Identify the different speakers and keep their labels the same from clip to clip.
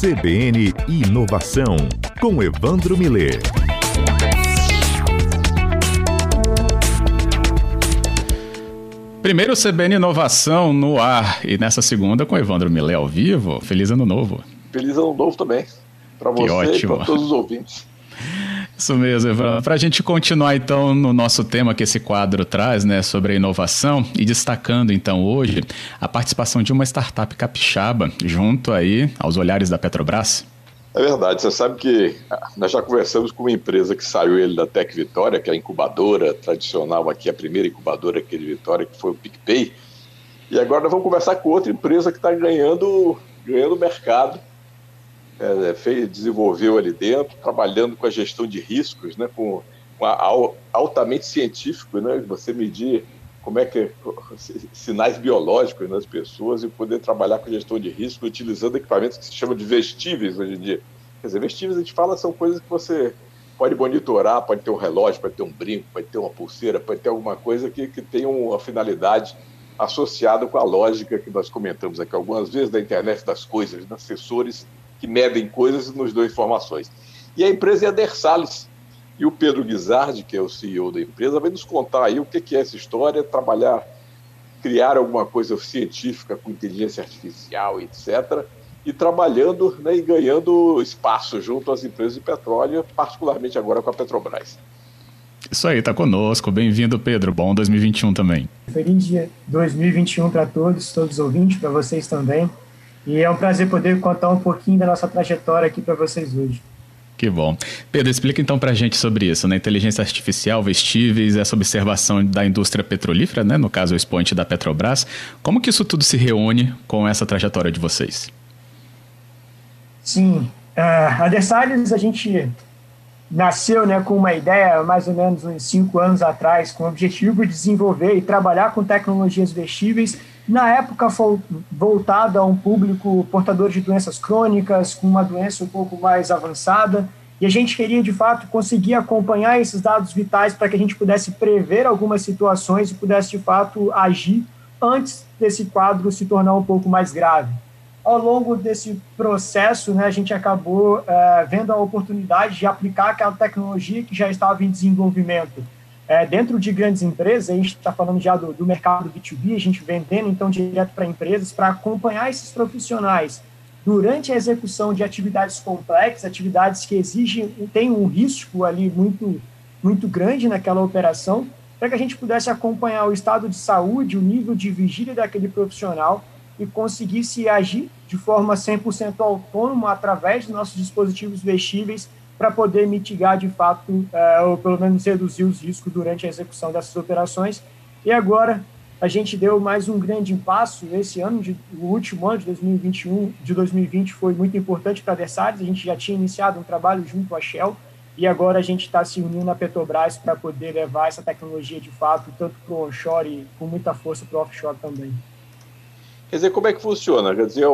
Speaker 1: CBN Inovação, com Evandro Miller.
Speaker 2: Primeiro CBN Inovação no ar e nessa segunda com Evandro Miller ao vivo. Feliz ano novo.
Speaker 3: Feliz ano novo também. Para você ótimo. e para todos os ouvintes.
Speaker 2: Isso mesmo, Evandro. Para a gente continuar então no nosso tema que esse quadro traz, né, sobre a inovação e destacando então hoje a participação de uma startup capixaba junto aí aos olhares da Petrobras.
Speaker 3: É verdade, você sabe que nós já conversamos com uma empresa que saiu ele da Tec Vitória, que é a incubadora tradicional aqui, a primeira incubadora aqui de Vitória, que foi o PicPay. E agora nós vamos conversar com outra empresa que está ganhando, ganhando mercado é, fez, desenvolveu ali dentro, trabalhando com a gestão de riscos, né, com, com a, altamente científico, né, você medir como é que sinais biológicos nas pessoas e poder trabalhar com gestão de risco utilizando equipamentos que se chamam de vestíveis hoje em dia. Quer dizer, vestíveis a gente fala são coisas que você pode monitorar, pode ter um relógio, pode ter um brinco, pode ter uma pulseira, pode ter alguma coisa que, que tenha uma finalidade associada com a lógica que nós comentamos aqui algumas vezes da internet das coisas, dos sensores que medem coisas e nos dão informações. E a empresa é a Dersalis. E o Pedro Guizardi, que é o CEO da empresa, vai nos contar aí o que é essa história, trabalhar, criar alguma coisa científica com inteligência artificial, etc., e trabalhando né, e ganhando espaço junto às empresas de petróleo, particularmente agora com a Petrobras.
Speaker 2: Isso aí, tá conosco. Bem-vindo, Pedro. Bom 2021 também.
Speaker 4: Feliz dia 2021 para todos, todos os ouvintes, para vocês também. E é um prazer poder contar um pouquinho da nossa trajetória aqui para vocês hoje.
Speaker 2: Que bom. Pedro, explica então para a gente sobre isso, né? Inteligência artificial, vestíveis, essa observação da indústria petrolífera, né? No caso, o expoente da Petrobras. Como que isso tudo se reúne com essa trajetória de vocês?
Speaker 4: Sim. Uh, a Dessalles, a gente nasceu né, com uma ideia, mais ou menos uns cinco anos atrás, com o objetivo de desenvolver e trabalhar com tecnologias vestíveis na época voltada a um público portador de doenças crônicas, com uma doença um pouco mais avançada, e a gente queria de fato conseguir acompanhar esses dados vitais para que a gente pudesse prever algumas situações e pudesse de fato agir antes desse quadro se tornar um pouco mais grave. Ao longo desse processo, né, a gente acabou é, vendo a oportunidade de aplicar aquela tecnologia que já estava em desenvolvimento é, dentro de grandes empresas, a gente está falando já do, do, mercado B2B, a gente vendendo então direto para empresas, para acompanhar esses profissionais. Durante a execução de atividades complexas, atividades que exigem, tem um risco ali muito, muito grande naquela operação, para que a gente pudesse acompanhar o estado de saúde, o nível de vigília daquele profissional e conseguisse agir de forma 100% autônoma através dos nossos dispositivos vestíveis para poder mitigar de fato, é, ou pelo menos reduzir os riscos durante a execução dessas operações. E agora a gente deu mais um grande passo esse ano, de, o último ano de 2021, de 2020 foi muito importante para a Versalhes, a gente já tinha iniciado um trabalho junto à Shell, e agora a gente está se unindo na Petrobras para poder levar essa tecnologia de fato, tanto para o onshore e com muita força para o offshore também.
Speaker 3: Quer dizer, como é que funciona? Quer dizer,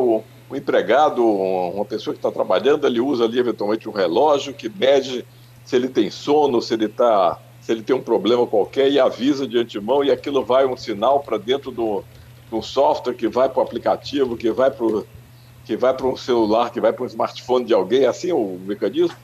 Speaker 3: o empregado, uma pessoa que está trabalhando, ele usa ali eventualmente um relógio que mede se ele tem sono, se ele tá, se ele tem um problema qualquer e avisa de antemão e aquilo vai um sinal para dentro do, do software que vai para o aplicativo, que vai para que vai para um celular, que vai para um smartphone de alguém, é assim o mecanismo?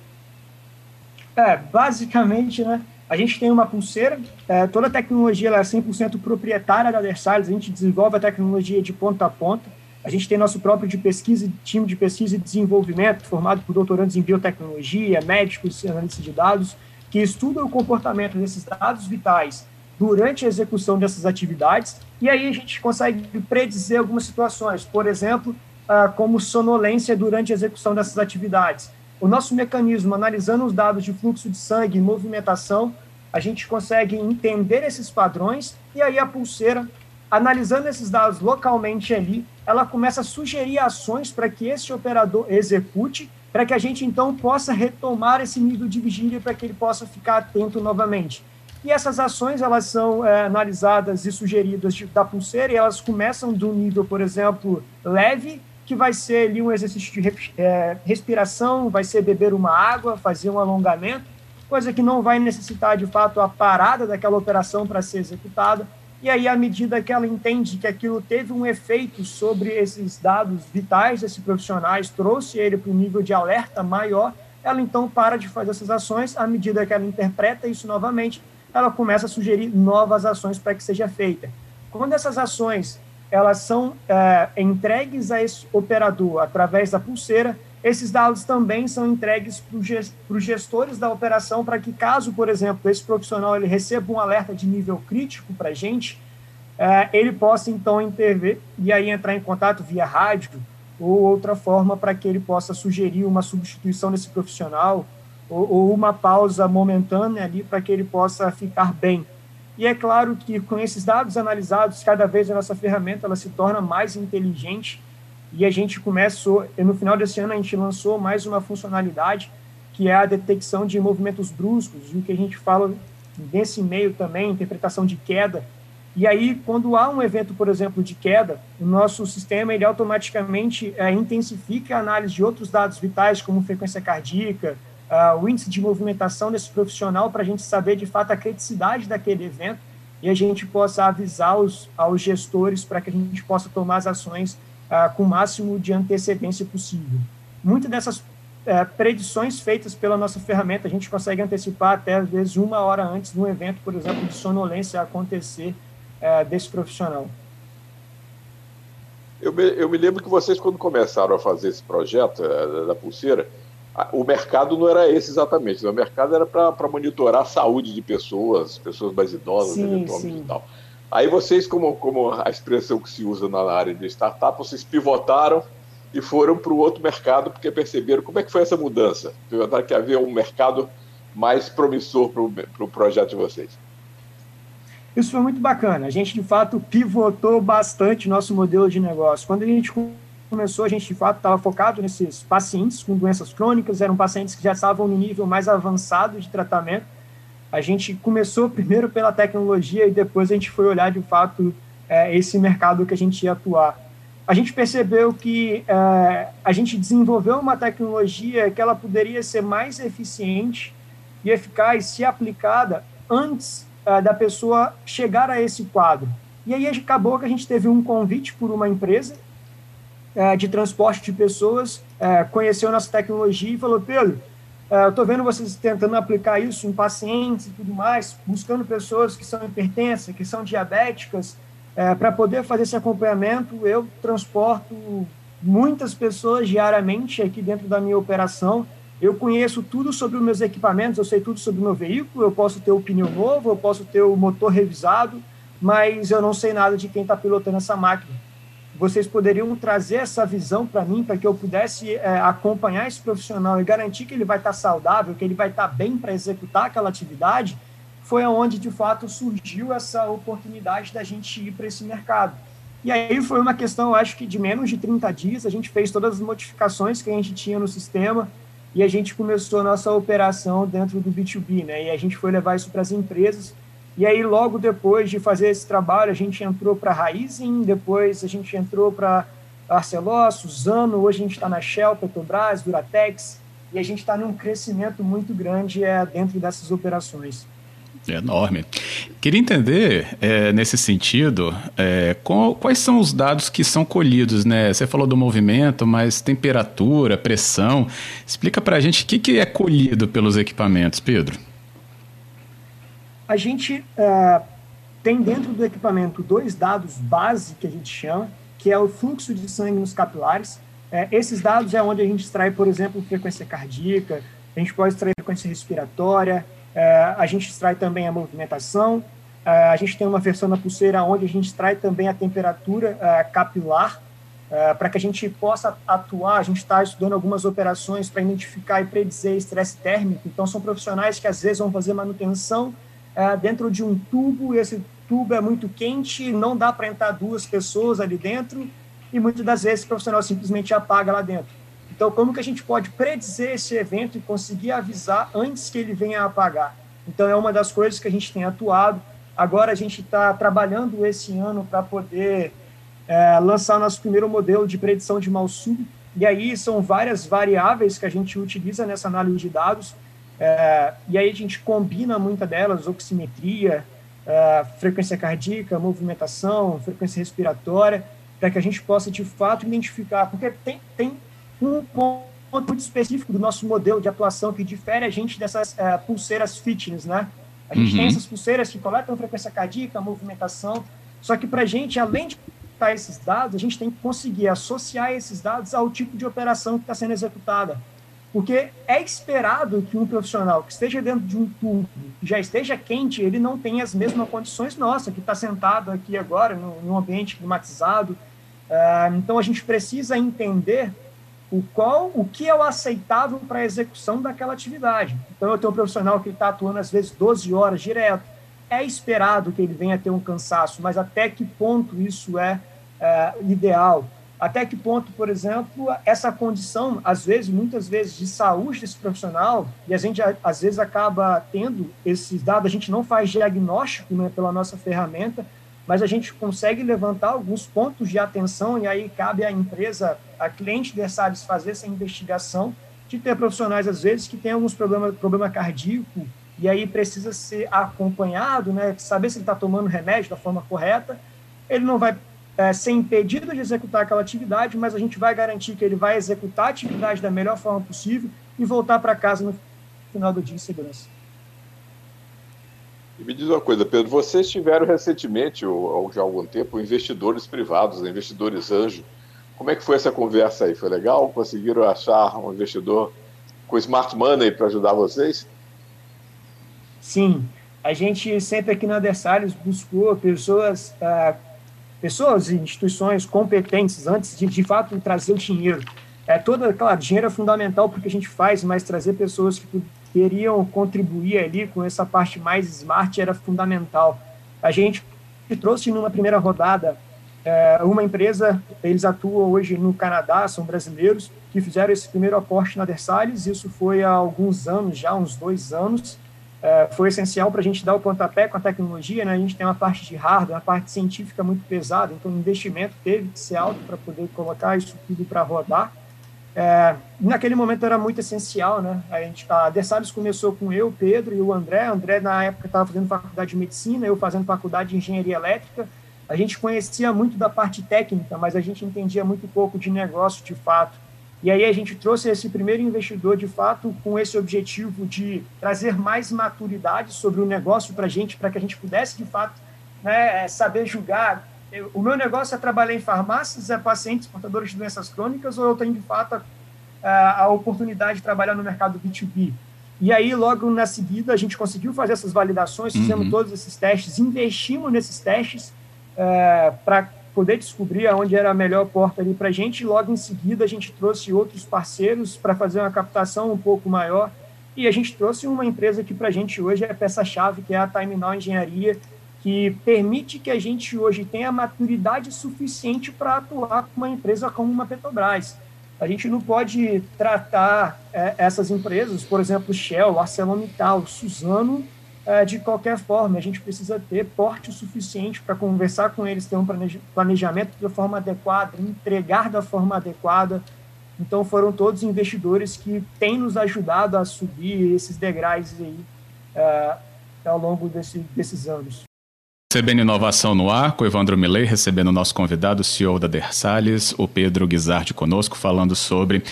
Speaker 4: É, basicamente, né? A gente tem uma pulseira, é, toda a tecnologia é 100% proprietária da Versalhes, a gente desenvolve a tecnologia de ponta a ponta, a gente tem nosso próprio de pesquisa, time de pesquisa e desenvolvimento, formado por doutorandos em biotecnologia, médicos analistas de dados, que estudam o comportamento desses dados vitais durante a execução dessas atividades, e aí a gente consegue predizer algumas situações, por exemplo, ah, como sonolência durante a execução dessas atividades. O nosso mecanismo, analisando os dados de fluxo de sangue e movimentação, a gente consegue entender esses padrões, e aí a pulseira analisando esses dados localmente ali, ela começa a sugerir ações para que esse operador execute, para que a gente então possa retomar esse nível de vigília para que ele possa ficar atento novamente. E essas ações elas são é, analisadas e sugeridas de, da pulseira e elas começam do nível, por exemplo, leve, que vai ser ali um exercício de é, respiração, vai ser beber uma água, fazer um alongamento, coisa que não vai necessitar de fato a parada daquela operação para ser executada e aí, à medida que ela entende que aquilo teve um efeito sobre esses dados vitais desses profissionais, trouxe ele para um nível de alerta maior, ela então para de fazer essas ações. À medida que ela interpreta isso novamente, ela começa a sugerir novas ações para que seja feita. Quando essas ações elas são é, entregues a esse operador através da pulseira, esses dados também são entregues para os gestores da operação para que, caso, por exemplo, esse profissional ele receba um alerta de nível crítico para a gente, é, ele possa então intervir e aí entrar em contato via rádio ou outra forma para que ele possa sugerir uma substituição desse profissional ou, ou uma pausa momentânea ali para que ele possa ficar bem. E é claro que com esses dados analisados, cada vez a nossa ferramenta ela se torna mais inteligente e a gente começou, no final desse ano, a gente lançou mais uma funcionalidade, que é a detecção de movimentos bruscos, e o que a gente fala nesse meio também, interpretação de queda. E aí, quando há um evento, por exemplo, de queda, o nosso sistema ele automaticamente é, intensifica a análise de outros dados vitais, como frequência cardíaca, uh, o índice de movimentação desse profissional, para a gente saber de fato a criticidade daquele evento e a gente possa avisar os, aos gestores para que a gente possa tomar as ações ah, com o máximo de antecedência possível. Muitas dessas é, predições feitas pela nossa ferramenta, a gente consegue antecipar até, às vezes, uma hora antes de um evento, por exemplo, de sonolência acontecer é, desse profissional.
Speaker 3: Eu me, eu me, lembro que vocês, quando começaram a fazer esse projeto é, da pulseira, o mercado não era esse exatamente. Né? O mercado era para monitorar a saúde de pessoas, pessoas mais idosas, sim, eventualmente sim. e tal. Aí vocês, como, como a expressão que se usa na área de startup, vocês pivotaram e foram para o outro mercado porque perceberam como é que foi essa mudança. Pivotaram que havia um mercado mais promissor para o pro projeto de vocês.
Speaker 4: Isso foi muito bacana. A gente, de fato, pivotou bastante nosso modelo de negócio. Quando a gente começou, a gente, de fato, estava focado nesses pacientes com doenças crônicas, eram pacientes que já estavam no nível mais avançado de tratamento, a gente começou primeiro pela tecnologia e depois a gente foi olhar de fato é, esse mercado que a gente ia atuar. A gente percebeu que é, a gente desenvolveu uma tecnologia que ela poderia ser mais eficiente e eficaz se aplicada antes é, da pessoa chegar a esse quadro. E aí acabou que a gente teve um convite por uma empresa é, de transporte de pessoas, é, conheceu nossa tecnologia e falou, Pedro, eu estou vendo vocês tentando aplicar isso em pacientes e tudo mais, buscando pessoas que são hipertensas, que são diabéticas, é, para poder fazer esse acompanhamento. Eu transporto muitas pessoas diariamente aqui dentro da minha operação. Eu conheço tudo sobre os meus equipamentos, eu sei tudo sobre o meu veículo, eu posso ter o pneu novo, eu posso ter o motor revisado, mas eu não sei nada de quem está pilotando essa máquina vocês poderiam trazer essa visão para mim, para que eu pudesse é, acompanhar esse profissional e garantir que ele vai estar tá saudável, que ele vai estar tá bem para executar aquela atividade, foi aonde de fato surgiu essa oportunidade da gente ir para esse mercado. E aí foi uma questão, acho que de menos de 30 dias, a gente fez todas as modificações que a gente tinha no sistema e a gente começou a nossa operação dentro do B2B, né? E a gente foi levar isso para as empresas e aí, logo depois de fazer esse trabalho, a gente entrou para a Raizen, depois a gente entrou para Arcelor, Suzano, hoje a gente está na Shell, Petrobras, Duratex, e a gente está num crescimento muito grande é, dentro dessas operações.
Speaker 2: É enorme. Queria entender, é, nesse sentido, é, qual, quais são os dados que são colhidos, né? Você falou do movimento, mas temperatura, pressão. Explica para a gente o que, que é colhido pelos equipamentos, Pedro.
Speaker 4: A gente é, tem dentro do equipamento dois dados base que a gente chama, que é o fluxo de sangue nos capilares. É, esses dados é onde a gente extrai, por exemplo, frequência cardíaca, a gente pode extrair frequência respiratória, é, a gente extrai também a movimentação, a gente tem uma versão na pulseira onde a gente extrai também a temperatura capilar, para que a gente possa atuar, a gente está estudando algumas operações para identificar e predizer estresse térmico, então são profissionais que às vezes vão fazer manutenção é, dentro de um tubo, esse tubo é muito quente, não dá para entrar duas pessoas ali dentro, e muitas das vezes o profissional simplesmente apaga lá dentro. Então, como que a gente pode predizer esse evento e conseguir avisar antes que ele venha a apagar? Então, é uma das coisas que a gente tem atuado. Agora, a gente está trabalhando esse ano para poder é, lançar nosso primeiro modelo de predição de mal súbito. E aí são várias variáveis que a gente utiliza nessa análise de dados é, e aí a gente combina muita delas, oximetria, uh, frequência cardíaca, movimentação, frequência respiratória, para que a gente possa, de fato, identificar, porque tem, tem um ponto muito específico do nosso modelo de atuação que difere a gente dessas uh, pulseiras fitness, né? A gente uhum. tem essas pulseiras que coletam frequência cardíaca, movimentação, só que para a gente, além de coletar esses dados, a gente tem que conseguir associar esses dados ao tipo de operação que está sendo executada. Porque é esperado que um profissional que esteja dentro de um tubo, que já esteja quente, ele não tenha as mesmas condições nossa, que está sentado aqui agora, num ambiente climatizado. Uh, então, a gente precisa entender o, qual, o que é o aceitável para a execução daquela atividade. Então, eu tenho um profissional que está atuando, às vezes, 12 horas direto. É esperado que ele venha ter um cansaço, mas até que ponto isso é, é ideal? Até que ponto, por exemplo, essa condição, às vezes, muitas vezes, de saúde desse profissional, e a gente às vezes acaba tendo esses dados, a gente não faz diagnóstico né, pela nossa ferramenta, mas a gente consegue levantar alguns pontos de atenção, e aí cabe à empresa, a cliente Versalhes, fazer essa investigação, de ter profissionais, às vezes, que têm alguns problemas problema cardíaco, e aí precisa ser acompanhado, né, saber se ele está tomando remédio da forma correta, ele não vai é, ser impedido de executar aquela atividade, mas a gente vai garantir que ele vai executar a atividade da melhor forma possível e voltar para casa no final do dia em segurança.
Speaker 3: E me diz uma coisa, Pedro, vocês tiveram recentemente, ou, já há algum tempo, investidores privados, investidores anjo. Como é que foi essa conversa aí? Foi legal? Conseguiram achar um investidor com smart money para ajudar vocês?
Speaker 4: Sim, a gente sempre aqui na Adversários buscou pessoas ah, pessoas e instituições competentes antes de, de fato, trazer o dinheiro. É toda, claro, dinheiro é fundamental porque a gente faz, mas trazer pessoas que poderiam contribuir ali com essa parte mais smart era fundamental. A gente trouxe numa primeira rodada é, uma empresa, eles atuam hoje no Canadá, são brasileiros, que fizeram esse primeiro aporte na Versalhes, isso foi há alguns anos já, uns dois anos, é, foi essencial para a gente dar o pontapé com a tecnologia, né? A gente tem uma parte de hardware, uma parte científica muito pesada, então o investimento teve que ser alto para poder colocar isso tudo para rodar. É, naquele momento era muito essencial, né? A gente, a Dessalles começou com eu, Pedro e o André. O André na época estava fazendo faculdade de medicina, eu fazendo faculdade de engenharia elétrica. A gente conhecia muito da parte técnica, mas a gente entendia muito pouco de negócio de fato. E aí a gente trouxe esse primeiro investidor, de fato, com esse objetivo de trazer mais maturidade sobre o negócio para a gente, para que a gente pudesse, de fato, né, saber julgar. Eu, o meu negócio é trabalhar em farmácias, é pacientes portadores de doenças crônicas, ou eu tenho, de fato, a, a oportunidade de trabalhar no mercado B2B. E aí, logo na seguida, a gente conseguiu fazer essas validações, fizemos uhum. todos esses testes, investimos nesses testes é, para poder descobrir aonde era a melhor porta ali para a gente. Logo em seguida a gente trouxe outros parceiros para fazer uma captação um pouco maior. E a gente trouxe uma empresa que para a gente hoje é peça-chave, que é a Time Now Engenharia, que permite que a gente hoje tenha maturidade suficiente para atuar com uma empresa como uma Petrobras. A gente não pode tratar é, essas empresas, por exemplo, Shell, ArcelorMittal, Suzano, de qualquer forma, a gente precisa ter porte suficiente para conversar com eles, ter um planejamento da forma adequada, entregar da forma adequada. Então, foram todos investidores que têm nos ajudado a subir esses degraus aí é, ao longo desse, desses anos.
Speaker 2: Recebendo inovação no ar, com Evandro Milley, recebendo o nosso convidado, o CEO da Dersalles, o Pedro Guizardi conosco, falando sobre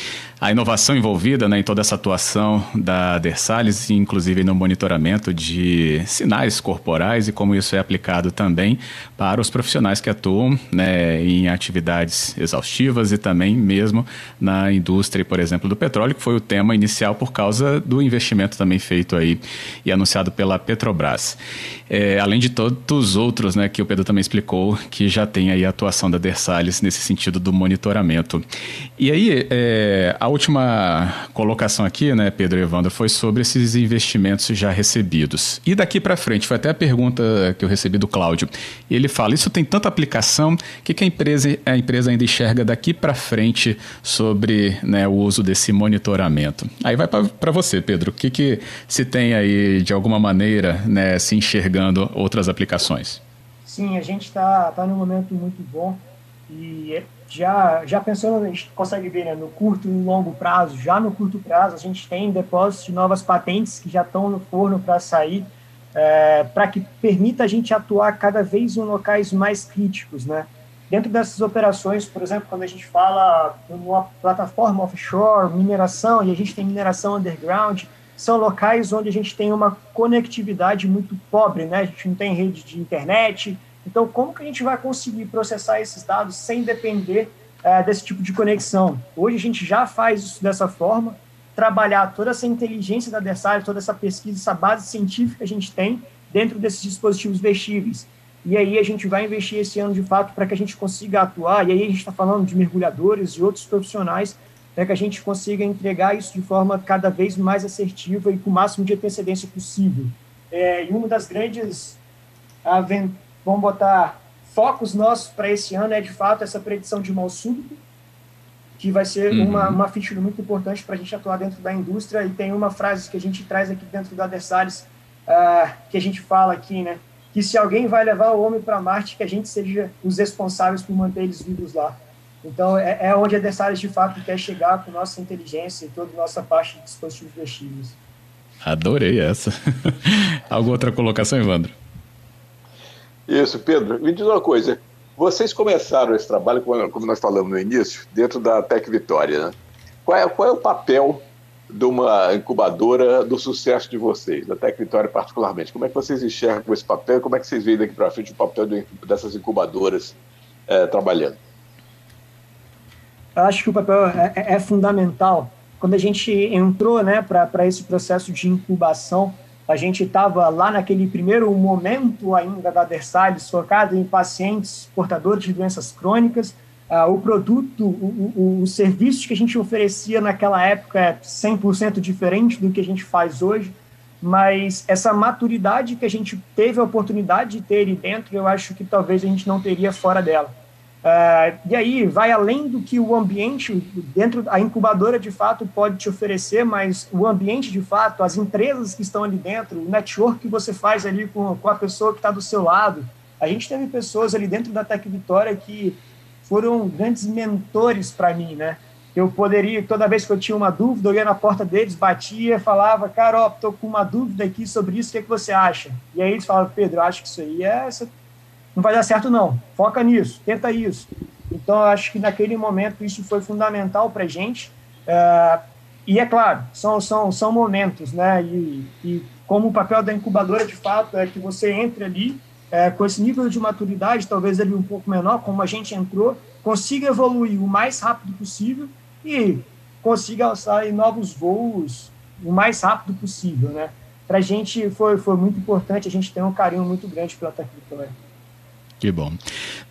Speaker 2: a inovação envolvida né, em toda essa atuação da Dersalles, inclusive no monitoramento de sinais corporais e como isso é aplicado também para os profissionais que atuam né, em atividades exaustivas e também mesmo na indústria, por exemplo, do petróleo, que foi o tema inicial por causa do investimento também feito aí e anunciado pela Petrobras. É, além de todos os outros, né, que o Pedro também explicou, que já tem aí a atuação da Dersalles nesse sentido do monitoramento. E aí, é, a última colocação aqui, né, Pedro Evandro, foi sobre esses investimentos já recebidos. E daqui para frente, foi até a pergunta que eu recebi do Cláudio. Ele fala: isso tem tanta aplicação, o que, que a, empresa, a empresa ainda enxerga daqui para frente sobre né, o uso desse monitoramento? Aí vai para você, Pedro. O que, que se tem aí, de alguma maneira, né, se enxergando? outras aplicações?
Speaker 4: Sim, a gente está tá num momento muito bom e já, já pensando, a gente consegue ver né, no curto e no longo prazo, já no curto prazo a gente tem depósitos de novas patentes que já estão no forno para sair. é, para que permita a gente atuar cada vez em locais mais críticos, né? Dentro dessas operações, por exemplo, quando a gente fala uma plataforma offshore, mineração, e a gente tem mineração underground, são locais onde a gente tem uma conectividade muito pobre, né? A gente não tem rede de internet. Então, como que a gente vai conseguir processar esses dados sem depender é, desse tipo de conexão? Hoje a gente já faz isso dessa forma, trabalhar toda essa inteligência da Versalhes, toda essa pesquisa, essa base científica que a gente tem dentro desses dispositivos vestíveis. E aí a gente vai investir esse ano de fato para que a gente consiga atuar. E aí a gente está falando de mergulhadores e outros profissionais para que a gente consiga entregar isso de forma cada vez mais assertiva e com o máximo de antecedência possível. É, e uma das grandes, vamos botar, focos nossos para esse ano é, de fato, essa predição de mal súbito, que vai ser uhum. uma, uma feature muito importante para a gente atuar dentro da indústria. E tem uma frase que a gente traz aqui dentro do Adversários, uh, que a gente fala aqui, né? Que se alguém vai levar o homem para Marte, que a gente seja os responsáveis por manter eles vivos lá. Então, é, é onde a Adversários de fato quer chegar com nossa inteligência e toda a nossa parte de dispositivos vestíveis.
Speaker 2: Adorei essa. Alguma outra colocação, Evandro?
Speaker 3: Isso, Pedro. Me diz uma coisa. Vocês começaram esse trabalho, como nós falamos no início, dentro da Tec Vitória. Né? Qual, é, qual é o papel de uma incubadora do sucesso de vocês, da Tec Vitória particularmente? Como é que vocês enxergam esse papel? Como é que vocês veem daqui para frente o papel dessas incubadoras é, trabalhando?
Speaker 4: Eu acho que o papel é, é, é fundamental. Quando a gente entrou né, para esse processo de incubação, a gente estava lá naquele primeiro momento ainda da Versalhes, focado em pacientes portadores de doenças crônicas. Uh, o produto, o, o, o, serviço que a gente oferecia naquela época é 100% diferente do que a gente faz hoje, mas essa maturidade que a gente teve a oportunidade de ter ali dentro, eu acho que talvez a gente não teria fora dela. Uh, e aí vai além do que o ambiente dentro a incubadora de fato pode te oferecer, mas o ambiente de fato, as empresas que estão ali dentro, o network que você faz ali com, com a pessoa que está do seu lado. A gente teve pessoas ali dentro da Tec Vitória que foram grandes mentores para mim, né? Eu poderia, toda vez que eu tinha uma dúvida, eu ia na porta deles, batia, falava, cara, ó, tô com uma dúvida aqui sobre isso, o que, é que você acha? E aí eles falavam, Pedro, acho que isso aí é, não vai dar certo não, foca nisso, tenta isso. Então, eu acho que naquele momento isso foi fundamental para a gente. Uh, e é claro, são, são, são momentos, né? E, e, como o papel da incubadora, de fato, é que você entre ali é, com esse nível de maturidade, talvez ali um pouco menor, como a gente entrou, consiga evoluir o mais rápido possível e consiga alçar em novos voos o mais rápido possível, né? Para a gente foi, foi muito importante, a gente tem um carinho muito grande pela Tec Vitória.
Speaker 2: Que bom.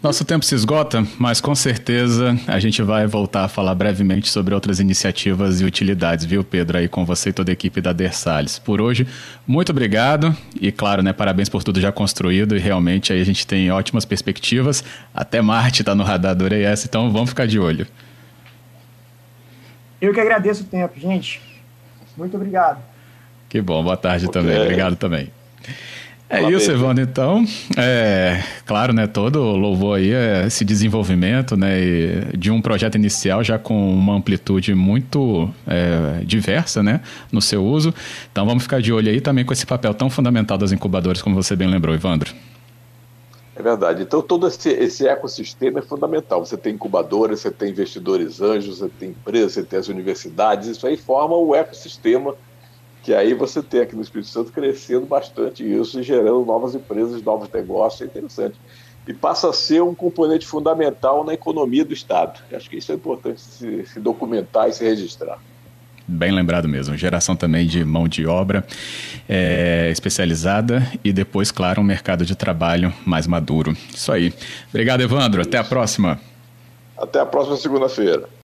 Speaker 2: Nosso tempo se esgota, mas com certeza a gente vai voltar a falar brevemente sobre outras iniciativas e utilidades, viu, Pedro, aí com você e toda a equipe da Dersales. Por hoje, muito obrigado e, claro, né, parabéns por tudo já construído e realmente aí a gente tem ótimas perspectivas. Até Marte está no radar do ES, então vamos ficar de olho.
Speaker 4: Eu que agradeço o tempo, gente. Muito obrigado.
Speaker 2: Que bom, boa tarde okay. também. Obrigado também. É isso, Evandro. Então, é claro, né, todo louvor aí é esse desenvolvimento, né, de um projeto inicial já com uma amplitude muito é, diversa, né, no seu uso. Então, vamos ficar de olho aí também com esse papel tão fundamental das incubadoras, como você bem lembrou, Evandro.
Speaker 3: É verdade. Então, todo esse, esse ecossistema é fundamental. Você tem incubadoras, você tem investidores anjos, você tem empresas, você tem as universidades. Isso aí forma o ecossistema que aí você tem aqui no Espírito Santo crescendo bastante isso e gerando novas empresas, novos negócios, é interessante. E passa a ser um componente fundamental na economia do Estado. Acho que isso é importante se, se documentar e se registrar.
Speaker 2: Bem lembrado mesmo. Geração também de mão de obra é, especializada e depois, claro, um mercado de trabalho mais maduro. Isso aí. Obrigado, Evandro. Até a próxima.
Speaker 3: Até a próxima segunda-feira.